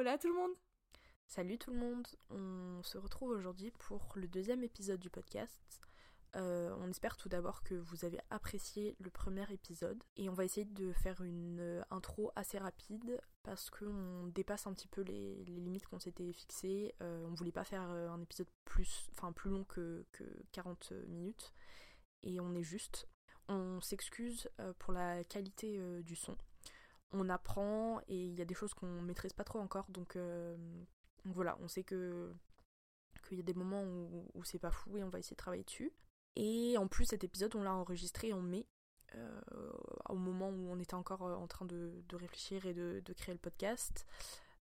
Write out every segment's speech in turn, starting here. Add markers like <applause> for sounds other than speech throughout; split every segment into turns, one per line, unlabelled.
hola tout le monde
Salut tout le monde, on se retrouve aujourd'hui pour le deuxième épisode du podcast. Euh, on espère tout d'abord que vous avez apprécié le premier épisode et on va essayer de faire une euh, intro assez rapide parce qu'on dépasse un petit peu les, limites qu'on s'était fixées. Euh, on voulait pas faire un épisode plus, enfin plus long que, que 40 minutes et on est juste. On s'excuse pour la qualité du son. On apprend et il y a des choses qu'on maîtrise pas trop encore donc, voilà, on sait que qu'il y a des moments où, c'est pas fou et on va essayer de travailler dessus. Et en plus, cet épisode, on l'a enregistré en mai, euh, au moment où on était encore euh, en train de, réfléchir et de, créer le podcast.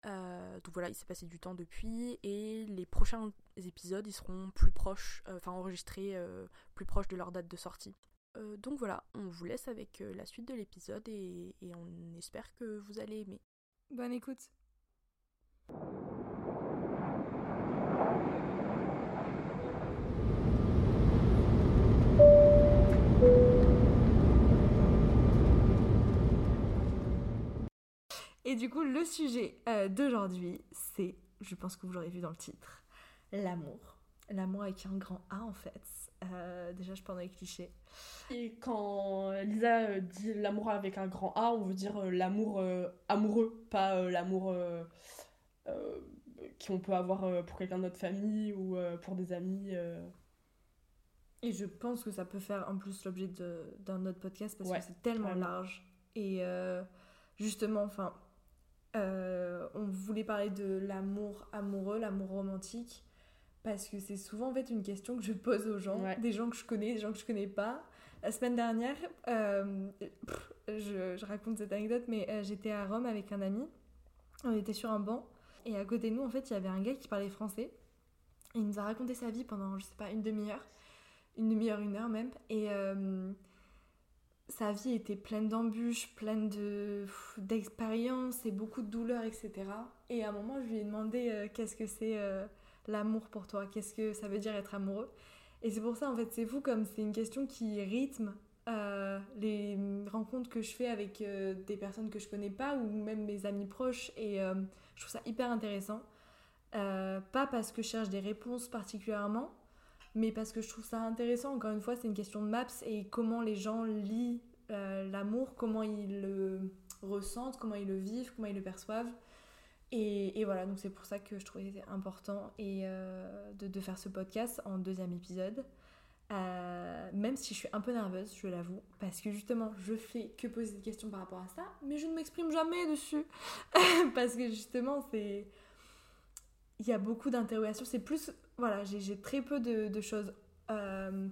Euh, donc voilà, il s'est passé du temps depuis et les prochains épisodes, ils seront plus proches, enfin enregistrés plus proches de leur date de sortie. Donc voilà, on vous laisse avec la suite de l'épisode et on espère que vous allez aimer.
Bonne écoute. Et du coup, le sujet euh, d'aujourd'hui, c'est, je pense que vous l'aurez vu dans le titre, l'amour. L'amour avec un grand A en fait. Euh, déjà, je prends les clichés.
Et quand Lisa euh, dit l'amour avec un grand A, on veut dire l'amour amoureux, pas l'amour qu'on peut avoir pour quelqu'un de notre famille ou pour des amis.
Et je pense que ça peut faire en plus l'objet d'un autre podcast parce que c'est tellement large. Et justement, enfin, euh, on voulait parler de l'amour amoureux, l'amour romantique, parce que c'est souvent en fait une question que je pose aux gens, des gens que je connais, des gens que je connais pas. La semaine dernière, euh, je, raconte cette anecdote, mais euh, j'étais à Rome avec un ami, on était sur un banc, et à côté de nous, en fait, il y avait un gars qui parlait français. Il nous a raconté sa vie pendant, je sais pas, une demi-heure, une demi-heure, une heure même, et sa vie était pleine d'embûches, pleine de d'expériences et beaucoup de douleurs, etc. Et à un moment, je lui ai demandé euh, qu'est-ce que c'est euh, l'amour pour toi, qu'est-ce que ça veut dire être amoureux. Et c'est pour ça, en fait, c'est fou comme c'est une question qui rythme euh, les rencontres que je fais avec des personnes que je connais pas ou même mes amis proches. Et je trouve ça hyper intéressant. pas parce que je cherche des réponses particulièrement, mais parce que je trouve ça intéressant. Encore une fois, c'est une question de maps et comment les gens lient euh, l'amour, comment ils le ressentent, comment ils le vivent, comment ils le perçoivent. Et, voilà, donc c'est pour ça que je trouvais important et, euh, de, faire ce podcast en deuxième épisode. Euh, même si je suis un peu nerveuse, je l'avoue, parce que justement, je fais que poser des questions par rapport à ça, mais je ne m'exprime jamais dessus. <laughs> parce que justement, c'est. Il y a beaucoup d'interrogations. C'est plus voilà, j'ai très peu de, choses euh,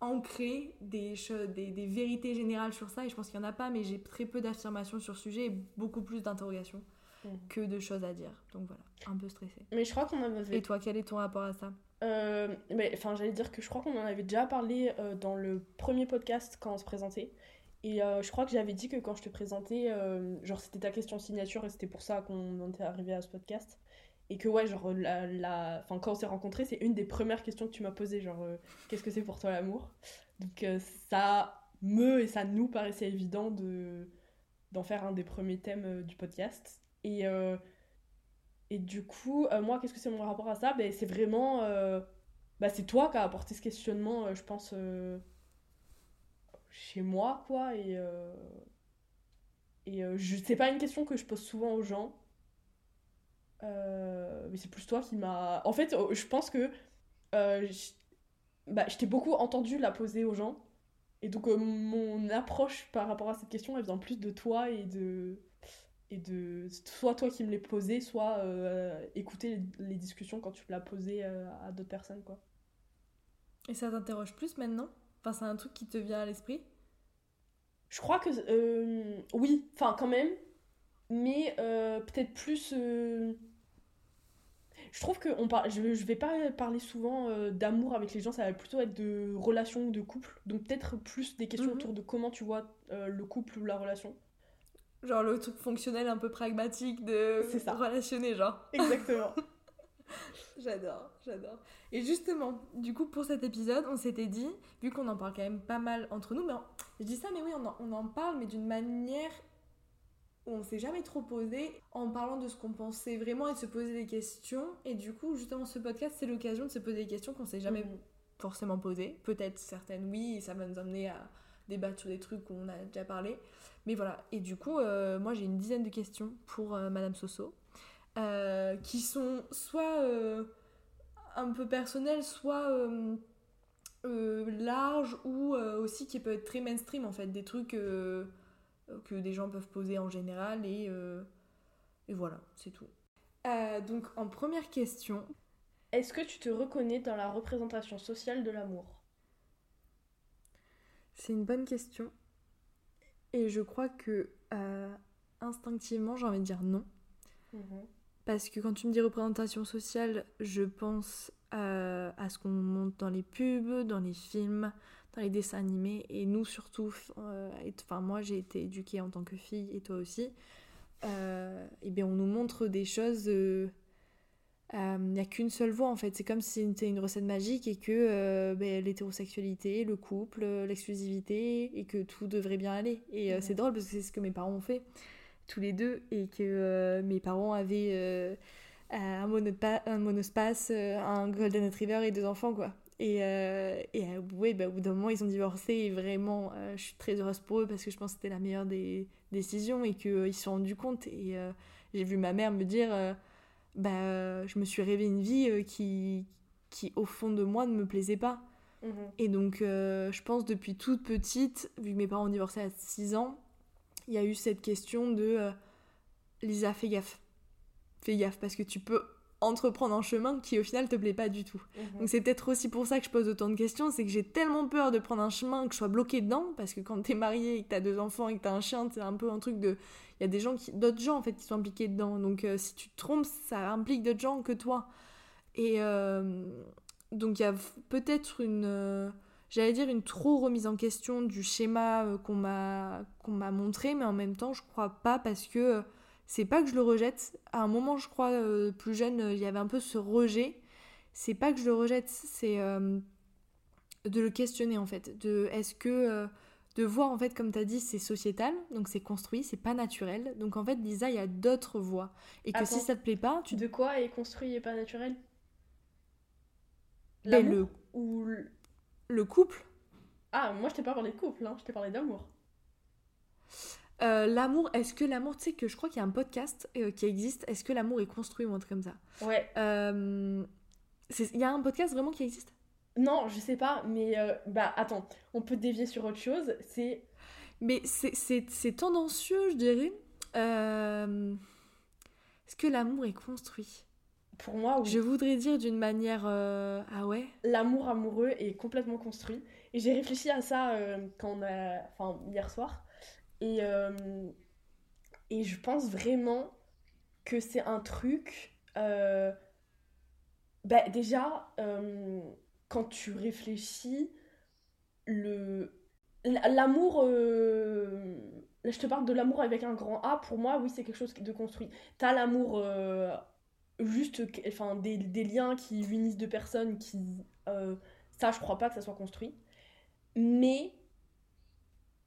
ancrées, des, des, des, vérités générales sur ça, et je pense qu'il n'y en a pas, mais j'ai très peu d'affirmations sur le sujet et beaucoup plus d'interrogations mm. que de choses à dire. Donc voilà, un peu stressée.
Mais je crois qu'on en avait...
Et toi, quel est ton rapport à ça?
Euh, mais, Enfin, j'allais dire que je crois qu'on en avait déjà parlé euh, dans le premier podcast quand on se présentait. Et je crois que j'avais dit que quand je te présentais, genre c'était ta question signature et c'était pour ça qu'on était arrivé à ce podcast. Et que ouais, genre, la, la... Enfin, quand on s'est rencontrés, c'est une des premières questions que tu m'as posées, genre, euh, qu'est-ce que c'est pour toi l'amour? Donc euh, ça me et ça nous paraissait évident de d'en faire un des premiers thèmes euh, du podcast. Et, et du coup, moi, qu'est-ce que c'est mon rapport à ça? Ben, C'est vraiment... Bah, c'est toi qui as apporté ce questionnement, je pense, chez moi, quoi. Et, et je... c'est pas une question que je pose souvent aux gens. Euh, mais c'est plus toi qui m'a. En fait, oh, je pense que euh, bah, je t'ai beaucoup entendu la poser aux gens. Et donc, euh, mon approche par rapport à cette question, elle vient plus de toi et de. Et de soit toi qui me l'ai posé, soit écouter les, discussions quand tu l'as posé à d'autres personnes, quoi.
Et ça t'interroge plus maintenant? Enfin, c'est un truc qui te vient à l'esprit?
Je crois que. oui, enfin, quand même. Mais peut-être plus je trouve que on parle, je, je vais pas parler souvent euh, d'amour avec les gens, ça va plutôt être de relation, de couple. Donc peut-être plus des questions mhm. autour de comment tu vois euh, le couple ou la relation.
Genre le truc fonctionnel un peu pragmatique de
ça.
relationner, genre. <laughs>
Exactement.
j'adore, j'adore. Et justement, du coup, pour cet épisode, on s'était dit, vu qu'on en parle quand même pas mal entre nous, mais je dis ça, mais oui, on en, on en parle, mais d'une manière où on s'est jamais trop posé en parlant de ce qu'on pensait vraiment et de se poser des questions. Et du coup, justement, ce podcast, c'est l'occasion de se poser des questions qu'on s'est jamais mhm. forcément posées. Peut-être certaines, oui, et ça va nous amener à débattre sur des trucs qu'on a déjà parlé. Mais voilà. Et du coup, euh, moi, j'ai une dizaine de questions pour euh, Madame Soso, euh, qui sont soit un peu personnelles, soit larges, ou aussi qui peuvent être très mainstream, en fait. Des trucs que des gens peuvent poser en général et, voilà, c'est tout. Donc en première question.
Est-ce que tu te reconnais dans la représentation sociale de l'amour?
C'est une bonne question. Et je crois que instinctivement, j'ai envie de dire non. Mhm. Parce que quand tu me dis représentation sociale, je pense à ce qu'on montre dans les pubs, dans les films, dans les dessins animés. Et nous, surtout, euh, enfin, moi, j'ai été éduquée en tant que fille, et toi aussi. Euh, et bien, on nous montre des choses. Euh, il n'y a qu'une seule voie en fait. C'est comme si c'était une recette magique et que ben, l'hétérosexualité, le couple, l'exclusivité et que tout devrait bien aller. Et c'est drôle parce que c'est ce que mes parents ont fait tous les deux et que mes parents avaient un, un monospace, un golden retriever et deux enfants quoi. Et, euh, et euh, ouais, bah, au bout d'un moment, ils ont divorcé et vraiment, euh, je suis très heureuse pour eux parce que je pense que c'était la meilleure des décisions et qu'ils se sont rendus compte. Et j'ai vu ma mère me dire bah, je me suis rêvé une vie qui, qui, au fond de moi, ne me plaisait pas. Mhm. Et donc, je pense depuis toute petite, vu que mes parents ont divorcé à 6 ans, il y a eu cette question de Lisa, fais gaffe. Fais gaffe parce que tu peux entreprendre un chemin qui au final te plaît pas du tout. Mhm. Donc c'est peut-être aussi pour ça que je pose autant de questions, c'est que j'ai tellement peur de prendre un chemin que je sois bloquée dedans, parce que quand t'es marié et que t'as deux enfants et que t'as un chien, c'est un peu un truc de... Il y a des gens qui... d'autres gens en fait qui sont impliqués dedans, donc euh, si tu te trompes, ça implique d'autres gens que toi. Et euh, donc il y a peut-être une... Euh, j'allais dire une trop remise en question du schéma qu'on m'a qu'on m'a montré, mais en même temps je crois pas parce que c'est pas que je le rejette. À un moment, je crois, euh, plus jeune, il y avait un peu ce rejet. C'est pas que je le rejette, c'est euh, de le questionner en fait. De est-ce que. Euh, de voir en fait, comme tu as dit, c'est sociétal, donc c'est construit, c'est pas naturel. Donc en fait, Lisa, il y a d'autres voies. Et que si ça te plaît pas,
tu. De quoi est construit et pas naturel?
Ben, le... Ou le couple.
Ah, moi je t'ai pas parlé de couple, hein, je t'ai parlé d'amour.
Euh, l'amour, est-ce que l'amour, tu sais que je crois qu'il y a un podcast euh, qui existe, est-ce que l'amour est construit ou un truc comme ça
Ouais.
Euh, il y a un podcast vraiment qui existe?
Non, je sais pas, mais bah attends, on peut dévier sur autre chose, c'est...
Mais c'est tendancieux, je dirais. Est-ce que l'amour est construit?
Pour moi, oui.
Je voudrais dire d'une manière... Ah ouais?
L'amour amoureux est complètement construit. Et j'ai réfléchi à ça quand on a... Enfin, hier soir. Et, euh, et je pense vraiment que c'est un truc. Euh, bah, déjà, euh, quand tu réfléchis, le l'amour je te parle de l'amour avec un grand A pour moi oui c'est quelque chose de construit t'as l'amour juste enfin des, des, liens qui unissent deux personnes qui ça je crois pas que ça soit construit mais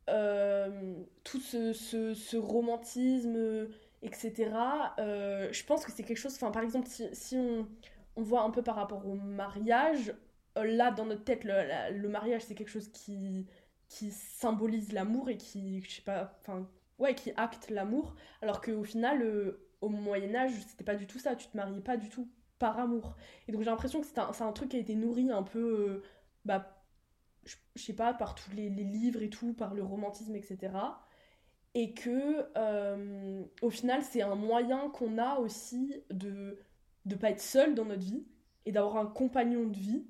tout ce, ce, romantisme, etc. Euh, je pense que c'est quelque chose, par exemple, si, on, on, voit un peu par rapport au mariage, euh, là dans notre tête, le, mariage c'est quelque chose qui, qui symbolise l'amour et qui, enfin, ouais, qui acte l'amour, alors qu'au final, au Moyen-Âge, c'était pas du tout ça, tu te mariais pas du tout par amour. Et donc j'ai l'impression que c'est un, un, truc qui a été nourri un peu bah, je sais pas, par tous les, livres et tout, par le romantisme, etc. Et que, euh, au final, c'est un moyen qu'on a aussi de ne pas être seul dans notre vie et d'avoir un compagnon de vie.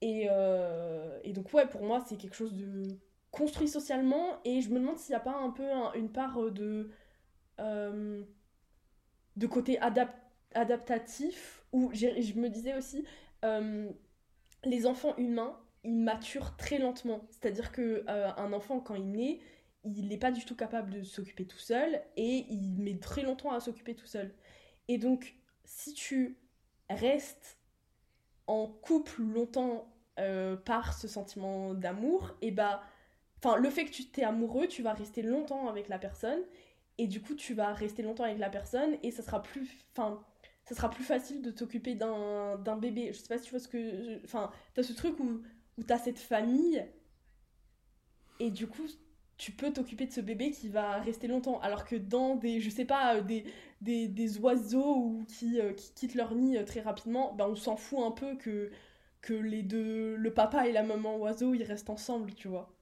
Et, euh, et, donc, ouais, pour moi, c'est quelque chose de construit socialement. Et je me demande s'il n'y a pas un peu une part de, euh, de côté adaptatif, où je me disais aussi, les enfants humains il mature très lentement. C'est-à-dire que euh, un enfant, quand il naît, il n'est pas du tout capable de s'occuper tout seul et il met très longtemps à s'occuper tout seul. Et donc, si tu restes en couple longtemps euh, par ce sentiment d'amour, et bah, enfin, le fait que tu t'es amoureux, tu vas rester longtemps avec la personne et du coup tu vas rester longtemps avec la personne et ça sera plus facile de t'occuper d'un bébé je sais pas si tu vois ce que enfin t'as ce truc où où t'as cette famille et du coup tu peux t'occuper de ce bébé qui va rester longtemps alors que dans des je sais pas euh, des des, des oiseaux ou qui, euh, qui quittent leur nid euh, très rapidement ben on s'en fout un peu que que les deux le papa et la maman oiseau ils restent ensemble tu vois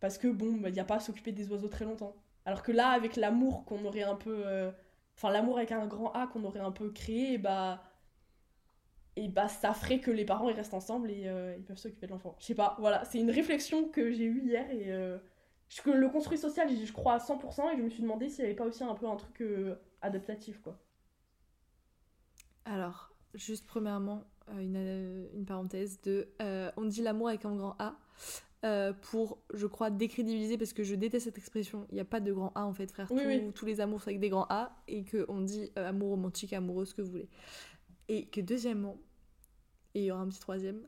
parce que bon il ben, n'y a pas à s'occuper des oiseaux très longtemps alors que là, avec l'amour qu'on aurait un peu. Enfin, l'amour avec un grand A qu'on aurait un peu créé, bah. Et bah, ça ferait que les parents ils restent ensemble et euh, ils peuvent s'occuper de l'enfant. Je sais pas, voilà, c'est une réflexion que j'ai eue hier et. Euh, que le construit social, je crois à 100% et je me suis demandé s'il n'y avait pas aussi un peu un truc adaptatif, quoi.
Alors, juste premièrement, une, une parenthèse de. on dit l'amour avec un grand A. Euh, pour, je crois, décrédibiliser, parce que je déteste cette expression. Il n'y a pas de grand A en fait, frère. Tous les amours sont avec des grands A, et qu'on dit euh, amour romantique, amoureux, ce que vous voulez. Et que deuxièmement, et il y aura un petit troisième,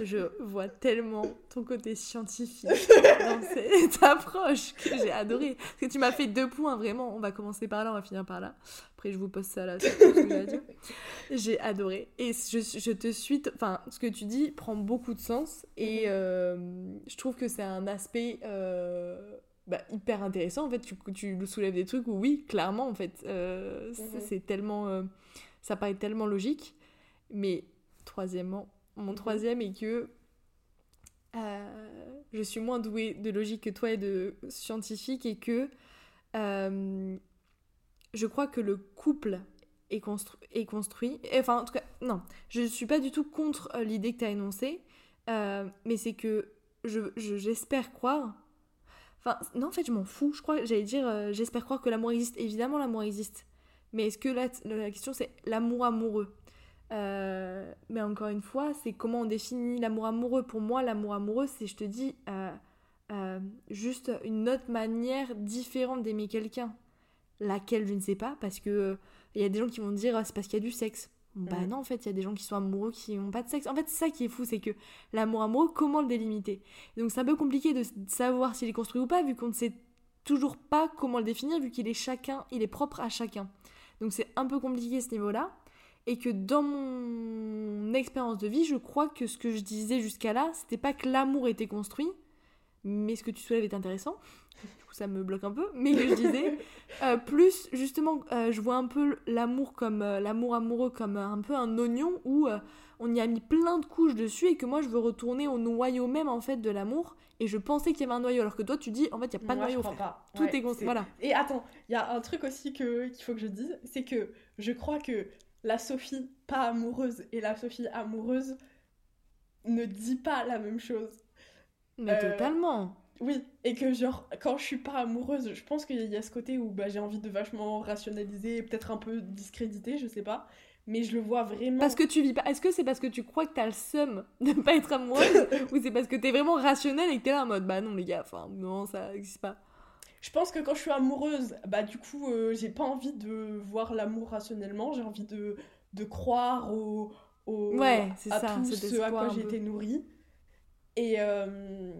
je vois tellement ton côté scientifique dans <laughs> cette approche que j'ai adoré. Parce que tu m'as fait deux points, vraiment. On va commencer par là, on va finir par là. Après, je vous pose ça là. J'ai adoré. Et je, je, te suis. Enfin, ce que tu dis prend beaucoup de sens. Et mhm. euh, je trouve que c'est un aspect. Euh, bah, hyper intéressant en fait tu, tu soulèves des trucs où oui clairement en fait euh, mhm. c'est tellement ça paraît tellement logique mais troisièmement mon troisième est que euh, je suis moins douée de logique que toi et de scientifique et que euh, je crois que le couple est, constru est construit. Enfin, en tout cas, non, je ne suis pas du tout contre euh, l'idée que tu as énoncée, mais c'est que j'espère je, croire. Enfin, non, en fait, je m'en fous. Je crois, j'allais dire, j'espère croire que l'amour existe. Évidemment, l'amour existe. Mais est-ce que là, la question, c'est l'amour amoureux euh, mais encore une fois, c'est comment on définit l'amour amoureux. Pour moi, l'amour amoureux, c'est, je te dis, euh, euh, juste une autre manière différente d'aimer quelqu'un. Laquelle, je ne sais pas, parce que il y a des gens qui vont dire ah, c'est parce qu'il y a du sexe. Bah non, en fait, il y a des gens qui sont amoureux qui n'ont pas de sexe. En fait, c'est ça qui est fou, c'est que l'amour amoureux, comment le délimiter? Donc c'est un peu compliqué de savoir s'il est construit ou pas, vu qu'on ne sait toujours pas comment le définir, vu qu'il est chacun, il est propre à chacun. Donc c'est un peu compliqué ce niveau-là et que dans mon expérience de vie, je crois que ce que je disais jusqu'à là, c'était pas que l'amour était construit, mais ce que tu soulèves est intéressant. Du coup, ça me bloque un peu, mais que je disais <laughs> euh, plus justement, euh, je vois un peu l'amour comme euh, l'amour amoureux comme un peu un oignon où on y a mis plein de couches dessus et que moi je veux retourner au noyau même en fait de l'amour et je pensais qu'il y avait un noyau alors que toi tu dis en fait il y a pas de noyau. Pas. Tout est construit. Voilà.
Et attends, il y a un truc aussi que qu'il faut que je dise, c'est que je crois que la Sophie pas amoureuse et la Sophie amoureuse ne dit pas la même chose.
Mais euh, totalement.
Oui, et que genre, quand je suis pas amoureuse, je pense qu'il y a ce côté où bah, j'ai envie de vachement rationaliser, peut-être un peu discréditer, je sais pas. Mais je le vois vraiment.
Parce que tu vis pas. Est-ce que c'est parce que tu crois que t'as le seum de <laughs> pas être amoureuse <laughs> Ou c'est parce que t'es vraiment rationnel et que t'es là en mode bah non, les gars, enfin, non, ça existe pas.
Je pense que quand je suis amoureuse, bah du coup, euh, j'ai pas envie de voir l'amour rationnellement, j'ai envie de, de croire au, au ouais, à ça, tout ce à quoi j'ai été nourrie. Et euh,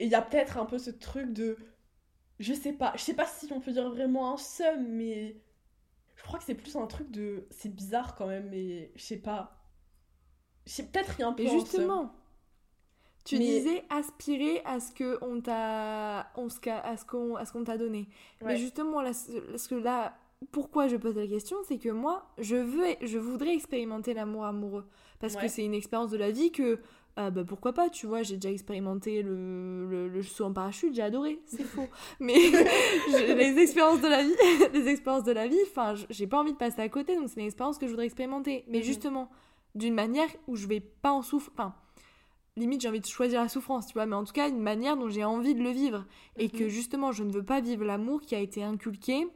il y a peut-être un peu ce truc de. Je sais pas, je sais pas si on peut dire vraiment un seum, mais je crois que c'est plus un truc de. C'est bizarre quand même, mais je sais pas. Peut-être y a un peu.
Et justement, tu disais aspirer à ce que on t'a à ce qu'on à ce qu'on t'a donné. Mais justement là ce que là pourquoi je pose la question, c'est que moi je veux je voudrais expérimenter l'amour amoureux parce que c'est une expérience de la vie que euh, bah pourquoi pas, tu vois, j'ai déjà expérimenté le, le, le, saut en parachute, j'ai adoré, c'est faux. <laughs> Mais les expériences de la vie, <laughs> les expériences de la vie, enfin, j'ai pas envie de passer à côté, donc c'est une expérience que je voudrais expérimenter. Mais mhm. justement, d'une manière où je vais pas en souffrir, enfin, limite j'ai envie de choisir la souffrance, tu vois, mais en tout cas une manière dont j'ai envie de le vivre. Et que mhm. justement je ne veux pas vivre l'amour qui a été inculqué,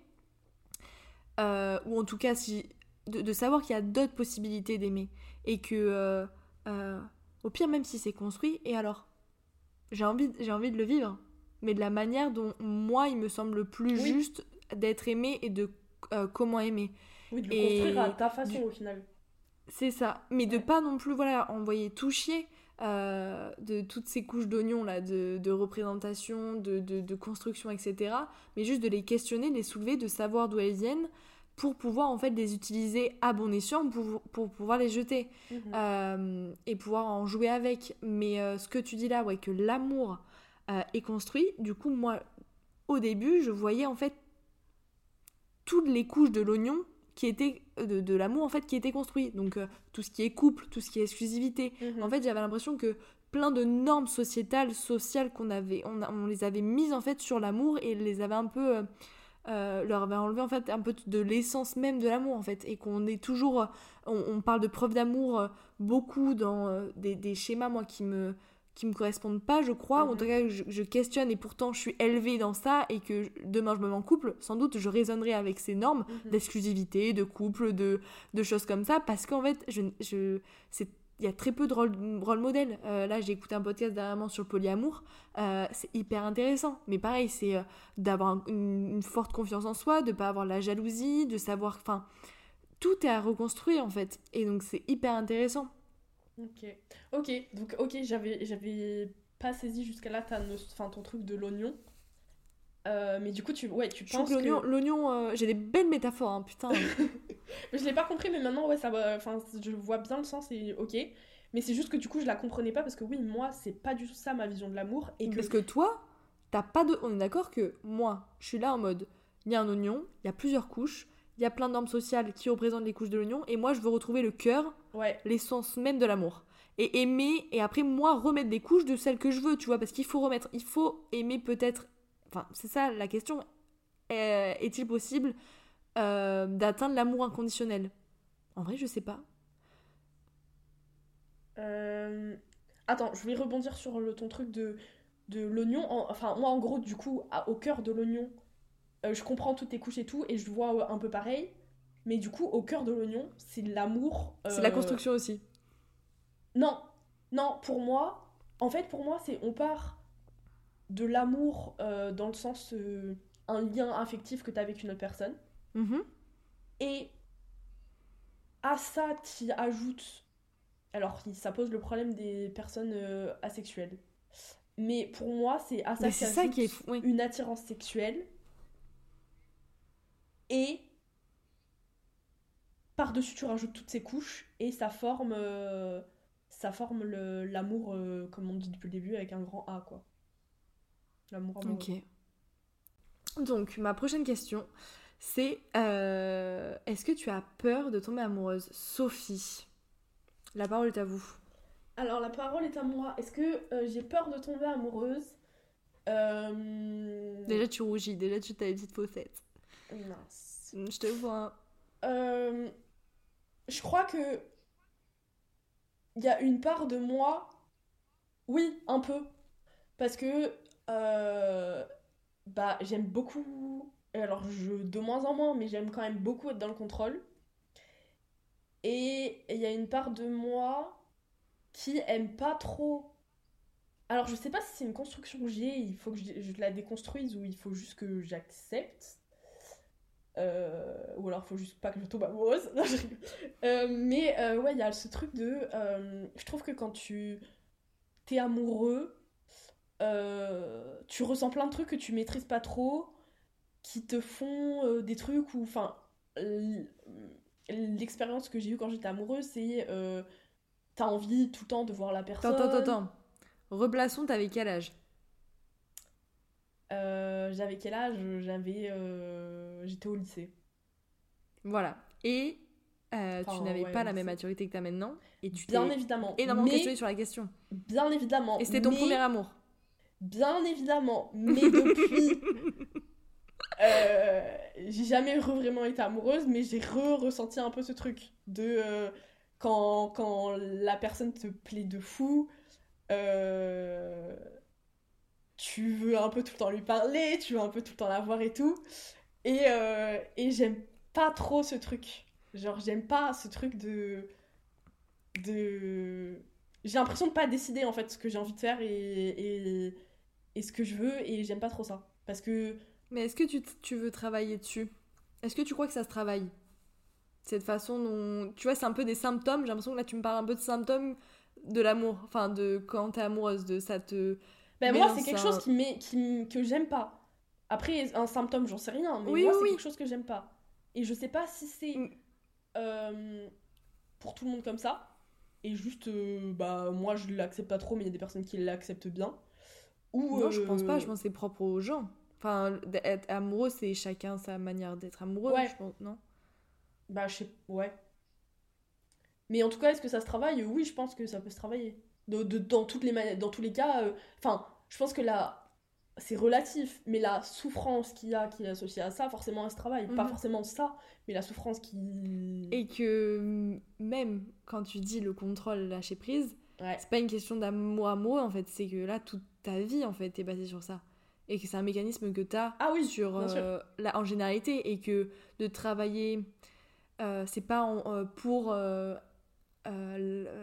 euh, ou en tout cas si, de, savoir qu'il y a d'autres possibilités d'aimer. Et que, euh, euh, au pire même si c'est construit, et alors? J'ai envie, j'ai envie de le vivre, mais de la manière dont moi il me semble le plus juste d'être aimé et de comment aimer.
Oui, de le construire à ta façon au final.
C'est ça, mais de pas non plus voilà envoyer tout chier euh, de toutes ces couches d'oignons là, de, de représentation, de, de, de, construction, etc. Mais juste de les questionner, de les soulever, de savoir d'où elles viennent pour pouvoir en fait les utiliser à bon escient pour, pour pouvoir les jeter mhm. euh, et pouvoir en jouer avec. Mais euh, ce que tu dis là, ouais, que l'amour est construit, du coup moi au début je voyais en fait toutes les couches de l'oignon qui étaient de, de l'amour en fait qui était construit donc tout ce qui est couple tout ce qui est exclusivité mhm. en fait j'avais l'impression que plein de normes sociétales sociales qu'on avait on, on, les avait mises en fait sur l'amour et les avait un peu euh, euh, leur avait enlevé en fait un peu de l'essence même de l'amour en fait et qu'on est toujours on, parle de preuves d'amour euh, beaucoup dans des, des, schémas moi qui me qui me correspondent pas, je crois, ou en mhm. tout cas je, questionne et pourtant je suis élevée dans ça et que demain je me mets en couple, sans doute je raisonnerai avec ces normes mhm. d'exclusivité, de couple, de, de, choses comme ça, parce qu'en fait, je, je, il y a très peu de rôle, rôle modèle. Euh, là, j'ai écouté un podcast dernièrement sur le polyamour. Euh, c'est hyper intéressant. Mais pareil, c'est euh, d'avoir une, forte confiance en soi, de pas avoir la jalousie, de savoir. Enfin, tout est à reconstruire en fait. Et donc, c'est hyper intéressant.
Ok, ok, donc ok, j'avais, j'avais pas saisi jusqu'à là ta, ton truc de l'oignon. Euh, mais du coup, tu, ouais, tu penses
que... L'oignon, euh, j'ai des belles métaphores, hein, putain. <laughs>
je l'ai pas compris, mais maintenant, ouais, ça enfin, je vois bien le sens et ok. Mais c'est juste que du coup, je la comprenais pas parce que oui, moi, c'est pas du tout ça ma vision de l'amour.
Et que... Parce que toi, t'as pas de... On est d'accord que moi, je suis là en mode, il y a un oignon, il y a plusieurs couches, il y a plein de normes sociales qui représentent les couches de l'oignon, et moi je veux retrouver le cœur, l'essence même de l'amour. Et aimer, et après moi remettre des couches de celles que je veux, tu vois, parce qu'il faut remettre, il faut aimer peut-être, enfin c'est ça la question, est-il possible euh, d'atteindre l'amour inconditionnel? En vrai je sais pas.
Euh, attends, je vais rebondir sur le, ton truc de, de l'oignon, enfin moi en gros du coup, au cœur de l'oignon, euh, je comprends toutes tes couches et tout, et je vois un peu pareil. Mais du coup, au cœur de l'oignon, c'est l'amour.
C'est la construction aussi.
Non, non, pour moi, en fait, pour moi, c'est on part de l'amour dans le sens un lien affectif que tu as avec une autre personne. Mm-hmm. Et à ça, tu ajoutes. Alors, ça pose le problème des personnes asexuelles. Mais pour moi, c'est à ça, ça qui est une attirance sexuelle et par-dessus, tu rajoutes toutes ces couches et ça forme, euh, ça forme l'amour, euh, comme on dit depuis le début, avec un grand A, quoi. L'amour amoureux.
Ok. Donc, ma prochaine question, c'est euh, est-ce que tu as peur de tomber amoureuse? Sophie, la parole est à vous.
Alors, la parole est à moi. Est-ce que j'ai peur de tomber amoureuse?
Déjà, tu rougis, déjà, tu as une petite faussette. Mince. Je te vois.
Euh, je crois que il y a une part de moi, oui, un peu, parce que euh, bah j'aime beaucoup. Alors je de moins en moins, mais j'aime quand même beaucoup être dans le contrôle. Et il y a une part de moi qui aime pas trop. Alors je sais pas si c'est une construction que j'ai, il faut que je, la déconstruise ou il faut juste que j'accepte. Euh, ou alors faut juste pas que je tombe amoureuse. <laughs> euh, mais ouais, il y a ce truc de. Je trouve que quand tu t'es amoureux, tu ressens plein de trucs que tu maîtrises pas trop, qui te font des trucs ou. Enfin, l'expérience que j'ai eue quand j'étais amoureuse, c'est. T'as envie tout le temps de voir la personne.
Attends, attends, attends. Replaçons, t'avais quel âge?
Euh, j'avais quel âge? J'avais, euh, j'étais au lycée.
Voilà. Et euh, tu n'avais pas la même maturité que tu as maintenant. Et tu
bien évidemment.
Énormément mais... questionné sur la question.
Bien évidemment.
Et c'était ton premier amour.
Bien évidemment. Mais <laughs> depuis. j'ai jamais vraiment été amoureuse, mais j'ai re-ressenti un peu ce truc de quand, quand la personne te plaît de fou. Euh, tu veux un peu tout le temps lui parler, tu veux un peu tout le temps la voir et tout. Et, euh, et j'aime pas trop ce truc. Genre, j'aime pas ce truc de. de... J'ai l'impression de pas décider en fait ce que j'ai envie de faire et, et, et, ce que je veux, et j'aime pas trop ça. Parce que.
Mais est-ce que tu, tu veux travailler dessus? Est-ce que tu crois que ça se travaille? Cette façon dont. Tu vois, c'est un peu des symptômes. J'ai l'impression que là, tu me parles un peu de symptômes de l'amour Enfin, de quand t'es amoureuse, de ça te.
Ben moi, c'est quelque chose qui, met, qui, que j'aime pas. Après, un symptôme, j'en sais rien, mais moi, c'est quelque chose que j'aime pas. Et je sais pas si c'est mm. euh, pour tout le monde comme ça, et juste, euh, bah, moi, je l'accepte pas trop, mais il y a des personnes qui l'acceptent bien.
Ou, non, je pense pas, je pense que c'est propre aux gens. Enfin, être amoureux, c'est chacun sa manière d'être amoureux, je pense, non?
Bah, je sais, ouais. Mais en tout cas, est-ce que ça se travaille? Oui, je pense que ça peut se travailler. De, dans, toutes les dans tous les cas, euh, enfin, je pense que là, c'est relatif, mais la souffrance qu'il y a qui est associée à ça, forcément, elle se travaille. Pas mhm. forcément ça, mais la souffrance qui.
Et que même quand tu dis le contrôle, lâcher prise, c'est pas une question d'amour amoureux en fait, c'est que là, toute ta vie en fait est basée sur ça. Et que c'est un mécanisme que tu as
ah oui,
sur, euh, la, en généralité, et que de travailler, euh, c'est pas pour euh,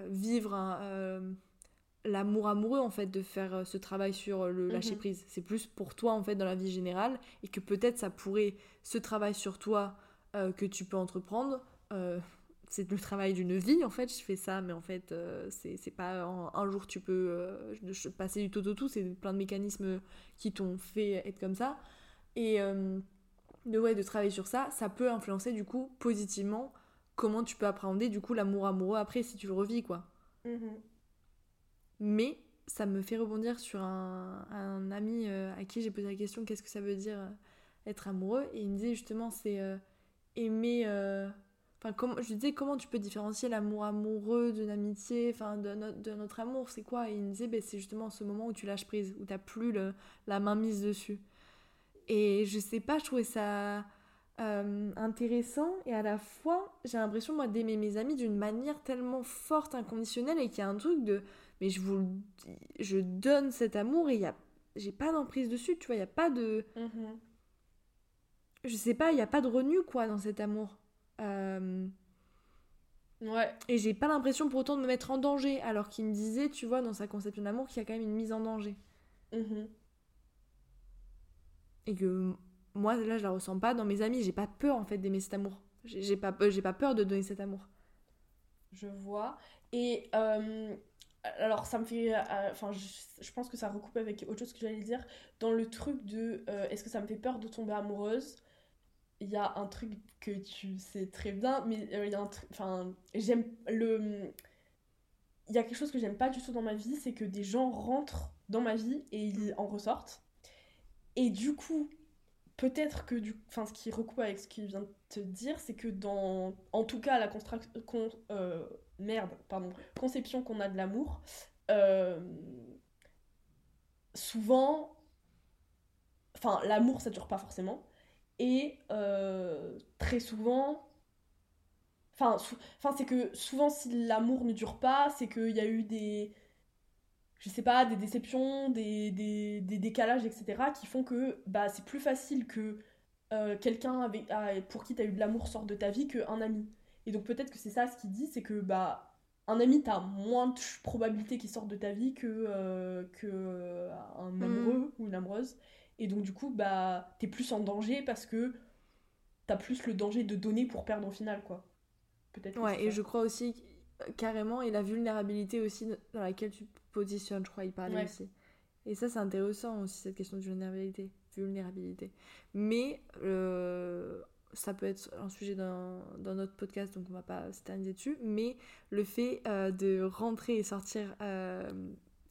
vivre l'amour amoureux en fait de faire ce travail sur le lâcher mhm. prise c'est plus pour toi en fait dans la vie générale et que peut-être ça pourrait ce travail sur toi que tu peux entreprendre c'est le travail d'une vie en fait je fais ça mais en fait c'est pas un jour tu peux passer du tout au tout c'est plein de mécanismes qui t'ont fait être comme ça et de ouais de travailler sur ça ça peut influencer du coup positivement comment tu peux appréhender du coup l'amour amoureux après si tu le revis quoi. Mhm. Mais ça me fait rebondir sur un, un ami euh, à qui j'ai posé la question qu'est-ce que ça veut dire euh, être amoureux? Et il me disait justement c'est euh, aimer enfin comment je lui disais comment tu peux différencier l'amour amoureux d'une amitié enfin de, de, notre amour? C'est quoi? Et il me disait ben, c'est justement ce moment où tu lâches prise où t'as plus le, la main mise dessus. Et je sais pas je trouvais ça euh, intéressant. Et à la fois j'ai l'impression moi d'aimer mes amis d'une manière tellement forte inconditionnelle et qu'il y a un truc de mais je vous je donne cet amour et il y a j'ai pas d'emprise dessus tu vois il y a pas de mm-hmm. je sais pas il y a pas de renu quoi dans cet amour euh,
ouais.
Et j'ai pas l'impression pour autant de me mettre en danger alors qu'il me disait tu vois dans sa conception d'amour qu'il y a quand même une mise en danger. Mm-hmm. et que moi là je la ressens pas dans mes amis. J'ai pas peur en fait d'aimer cet amour. J'ai pas j'ai pas peur de donner cet amour.
Je vois. Et euh, alors ça me fait euh, enfin je, pense que ça recoupe avec autre chose que j'allais dire. Dans le truc de euh, est-ce que ça me fait peur de tomber amoureuse? Il y a un truc que tu sais très bien mais il y a un truc enfin j'aime le il y a quelque chose que j'aime pas du tout dans ma vie c'est que des gens rentrent dans ma vie et ils en ressortent. Et du coup peut-être que du enfin ce qui recoupe avec ce qu'il vient de te dire c'est que dans en tout cas la con, euh, merde pardon conception qu'on a de l'amour euh, souvent enfin l'amour ça dure pas forcément et euh, très souvent enfin enfin c'est que souvent si l'amour ne dure pas c'est qu'il y a eu des je sais pas, des déceptions, des, des, des décalages, etc., qui font que bah, c'est plus facile que euh, quelqu'un avec, ah, pour qui tu as eu de l'amour sorte de ta vie qu'un ami. Et donc peut-être que c'est ça ce qu'il dit, c'est que bah, un ami, t'as moins de probabilité qu'il sorte de ta vie que, euh, que un mm. amoureux ou une amoureuse. Et donc du coup, bah, t'es plus en danger parce que t'as plus le danger de donner pour perdre au final, quoi.
Peut-être. Ouais, et je crois aussi carrément, et la vulnérabilité aussi dans laquelle tu positionne, je crois, il parlait aussi. Et ça, c'est intéressant aussi, cette question de vulnérabilité. vulnérabilité. Mais euh, ça peut être un sujet dans, notre podcast, donc on va pas s'éterniser dessus. Mais le fait euh, de rentrer et sortir euh,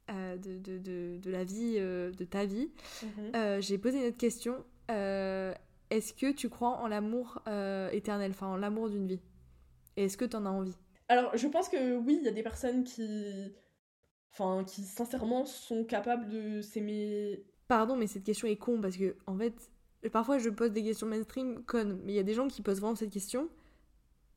de, de, de, de, la vie, de ta vie, mhm. j'ai posé une autre question. est-ce que tu crois en l'amour éternel, enfin en l'amour d'une vie? Et est-ce que tu en as envie?
Alors, je pense que oui, il y a des personnes qui enfin qui sincèrement sont capables de s'aimer.
Pardon, mais cette question est con parce que en fait, parfois je pose des questions mainstream connes, mais il y a des gens qui posent vraiment cette question.